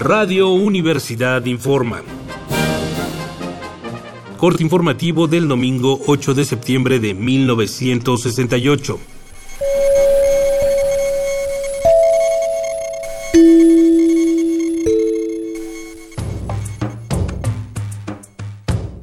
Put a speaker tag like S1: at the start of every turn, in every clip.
S1: Radio Universidad informa. Corte informativo del domingo 8 de septiembre de 1968.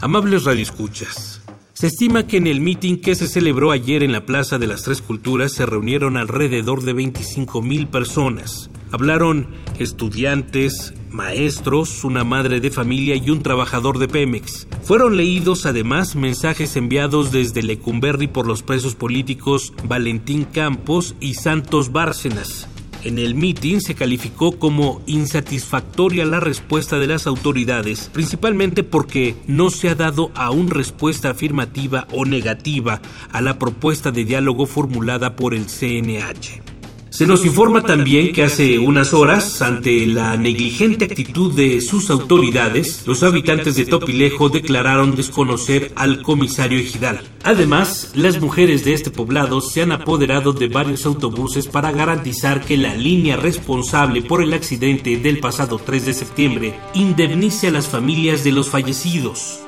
S1: Amables radioescuchas. Se estima que en el mitin que se celebró ayer en la Plaza de las Tres Culturas se reunieron alrededor de 25 mil personas. Hablaron estudiantes, maestros, una madre de familia y un trabajador de Pemex. Fueron leídos además mensajes enviados desde Lecumberri por los presos políticos Valentín Campos y Santos Bárcenas. En el mitin se calificó como insatisfactoria la respuesta de las autoridades, principalmente porque no se ha dado aún respuesta afirmativa o negativa a la propuesta de diálogo formulada por el CNH. Se nos informa también que hace unas horas, ante la negligente actitud de sus autoridades, los habitantes de Topilejo declararon desconocer al comisario ejidal. Además, las mujeres de este poblado se han apoderado de varios autobuses para garantizar que la línea responsable por el accidente del pasado 3 de septiembre indemnice a las familias de los fallecidos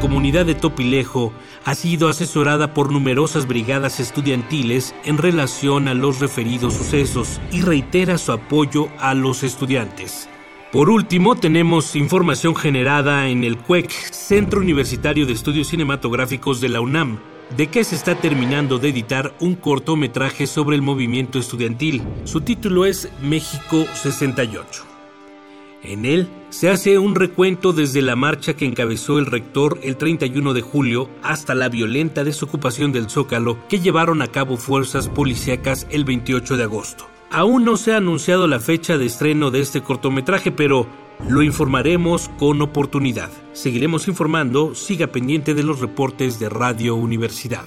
S1: comunidad de Topilejo ha sido asesorada por numerosas brigadas estudiantiles en relación a los referidos sucesos y reitera su apoyo a los estudiantes. Por último, tenemos información generada en el CUEC, Centro Universitario de Estudios Cinematográficos de la UNAM, de que se está terminando de editar un cortometraje sobre el movimiento estudiantil. Su título es México 68. En él se hace un recuento desde la marcha que encabezó el rector el 31 de julio hasta la violenta desocupación del Zócalo que llevaron a cabo fuerzas policíacas el 28 de agosto. Aún no se ha anunciado la fecha de estreno de este cortometraje, pero lo informaremos con oportunidad. Seguiremos informando, siga pendiente de los reportes de Radio Universidad.